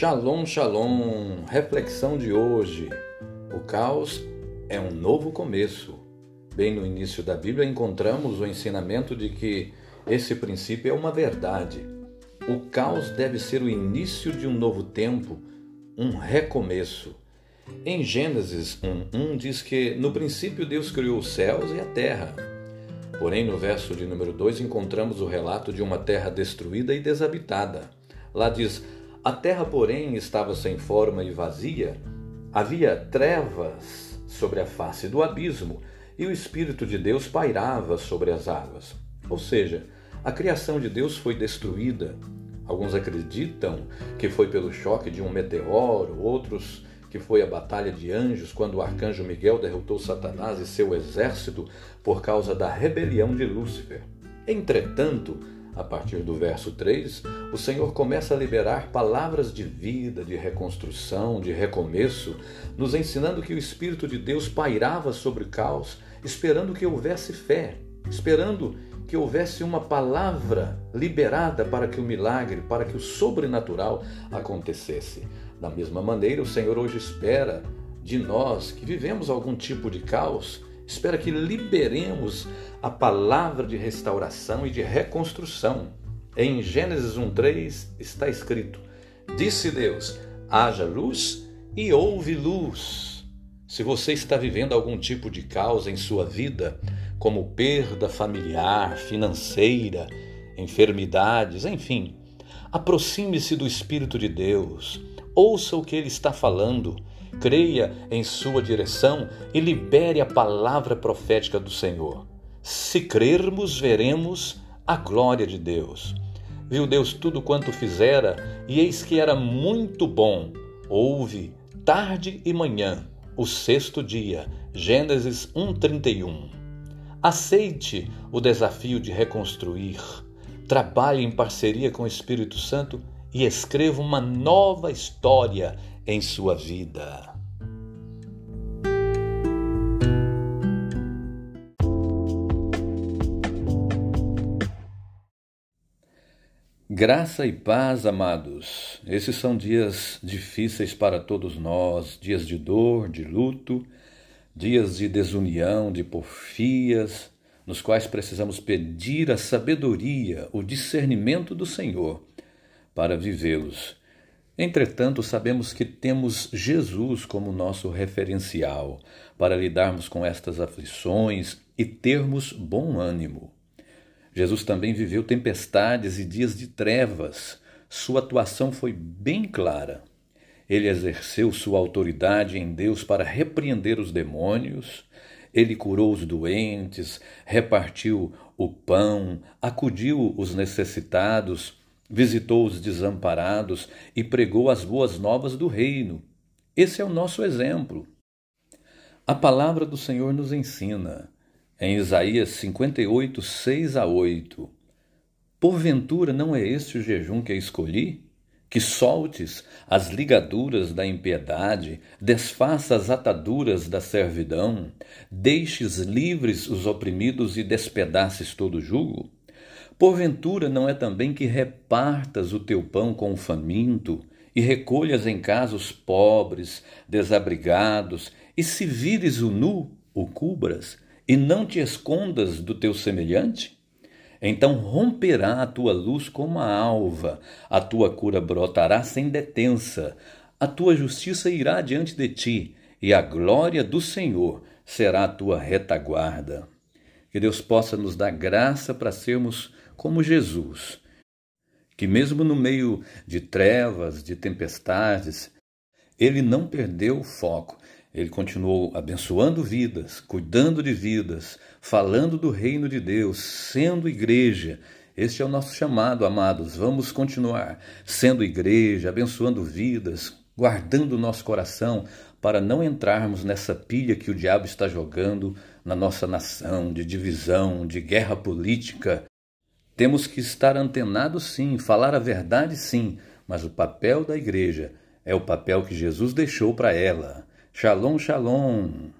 Shalom, shalom. Reflexão de hoje. O caos é um novo começo. Bem no início da Bíblia encontramos o ensinamento de que esse princípio é uma verdade. O caos deve ser o início de um novo tempo, um recomeço. Em Gênesis 1:1 diz que no princípio Deus criou os céus e a terra. Porém, no verso de número 2 encontramos o relato de uma terra destruída e desabitada. Lá diz: a terra, porém, estava sem forma e vazia, havia trevas sobre a face do abismo, e o Espírito de Deus pairava sobre as águas. Ou seja, a criação de Deus foi destruída. Alguns acreditam que foi pelo choque de um meteoro, outros que foi a batalha de anjos quando o arcanjo Miguel derrotou Satanás e seu exército por causa da rebelião de Lúcifer. Entretanto, a partir do verso 3, o Senhor começa a liberar palavras de vida, de reconstrução, de recomeço, nos ensinando que o Espírito de Deus pairava sobre o caos, esperando que houvesse fé, esperando que houvesse uma palavra liberada para que o milagre, para que o sobrenatural acontecesse. Da mesma maneira, o Senhor hoje espera de nós que vivemos algum tipo de caos espera que liberemos a palavra de restauração e de reconstrução. Em Gênesis 1:3 está escrito: Disse Deus: haja luz e houve luz. Se você está vivendo algum tipo de causa em sua vida, como perda familiar, financeira, enfermidades, enfim, aproxime-se do Espírito de Deus, ouça o que ele está falando creia em sua direção e libere a palavra profética do Senhor. Se crermos, veremos a glória de Deus. Viu Deus tudo quanto fizera, e eis que era muito bom. Houve tarde e manhã, o sexto dia. Gênesis 1:31. Aceite o desafio de reconstruir. Trabalhe em parceria com o Espírito Santo e escreva uma nova história em sua vida. Graça e paz, amados. Esses são dias difíceis para todos nós, dias de dor, de luto, dias de desunião, de porfias, nos quais precisamos pedir a sabedoria, o discernimento do Senhor para vivê-los Entretanto, sabemos que temos Jesus como nosso referencial para lidarmos com estas aflições e termos bom ânimo. Jesus também viveu tempestades e dias de trevas. Sua atuação foi bem clara. Ele exerceu sua autoridade em Deus para repreender os demônios, ele curou os doentes, repartiu o pão, acudiu os necessitados, visitou os desamparados e pregou as boas novas do reino. Esse é o nosso exemplo. A palavra do Senhor nos ensina, em Isaías 58, 6 a 8: Porventura não é este o jejum que escolhi? Que soltes as ligaduras da impiedade, desfaça as ataduras da servidão, deixes livres os oprimidos e despedaces todo o jugo? Porventura não é também que repartas o teu pão com o faminto e recolhas em casa os pobres, desabrigados, e se vires o nu, o cubras, e não te escondas do teu semelhante? Então romperá a tua luz como a alva, a tua cura brotará sem detença, a tua justiça irá diante de ti, e a glória do Senhor será a tua retaguarda. Que Deus possa nos dar graça para sermos como Jesus, que mesmo no meio de trevas, de tempestades, ele não perdeu o foco. Ele continuou abençoando vidas, cuidando de vidas, falando do reino de Deus, sendo igreja. Este é o nosso chamado, amados. Vamos continuar sendo igreja, abençoando vidas, guardando o nosso coração para não entrarmos nessa pilha que o diabo está jogando na nossa nação de divisão, de guerra política. Temos que estar antenados sim, falar a verdade sim, mas o papel da igreja é o papel que Jesus deixou para ela. Shalom, shalom.